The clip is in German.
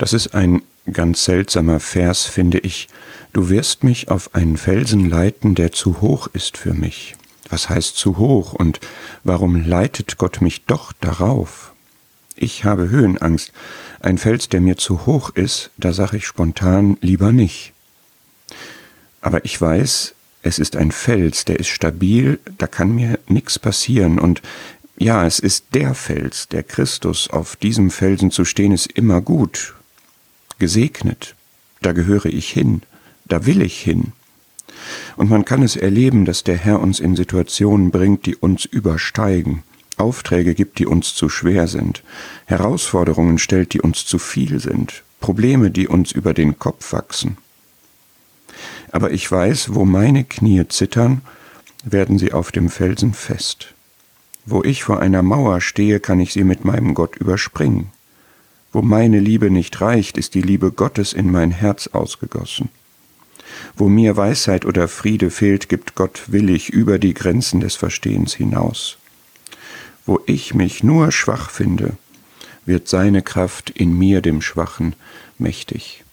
Das ist ein ganz seltsamer Vers, finde ich. Du wirst mich auf einen Felsen leiten, der zu hoch ist für mich. Was heißt zu hoch und warum leitet Gott mich doch darauf? Ich habe Höhenangst. Ein Fels, der mir zu hoch ist, da sage ich spontan lieber nicht. Aber ich weiß, es ist ein Fels, der ist stabil, da kann mir nichts passieren und ja, es ist der Fels, der Christus, auf diesem Felsen zu stehen, ist immer gut, gesegnet, da gehöre ich hin, da will ich hin. Und man kann es erleben, dass der Herr uns in Situationen bringt, die uns übersteigen, Aufträge gibt, die uns zu schwer sind, Herausforderungen stellt, die uns zu viel sind, Probleme, die uns über den Kopf wachsen. Aber ich weiß, wo meine Knie zittern, werden sie auf dem Felsen fest. Wo ich vor einer Mauer stehe, kann ich sie mit meinem Gott überspringen. Wo meine Liebe nicht reicht, ist die Liebe Gottes in mein Herz ausgegossen. Wo mir Weisheit oder Friede fehlt, gibt Gott willig über die Grenzen des Verstehens hinaus. Wo ich mich nur schwach finde, wird seine Kraft in mir, dem Schwachen, mächtig.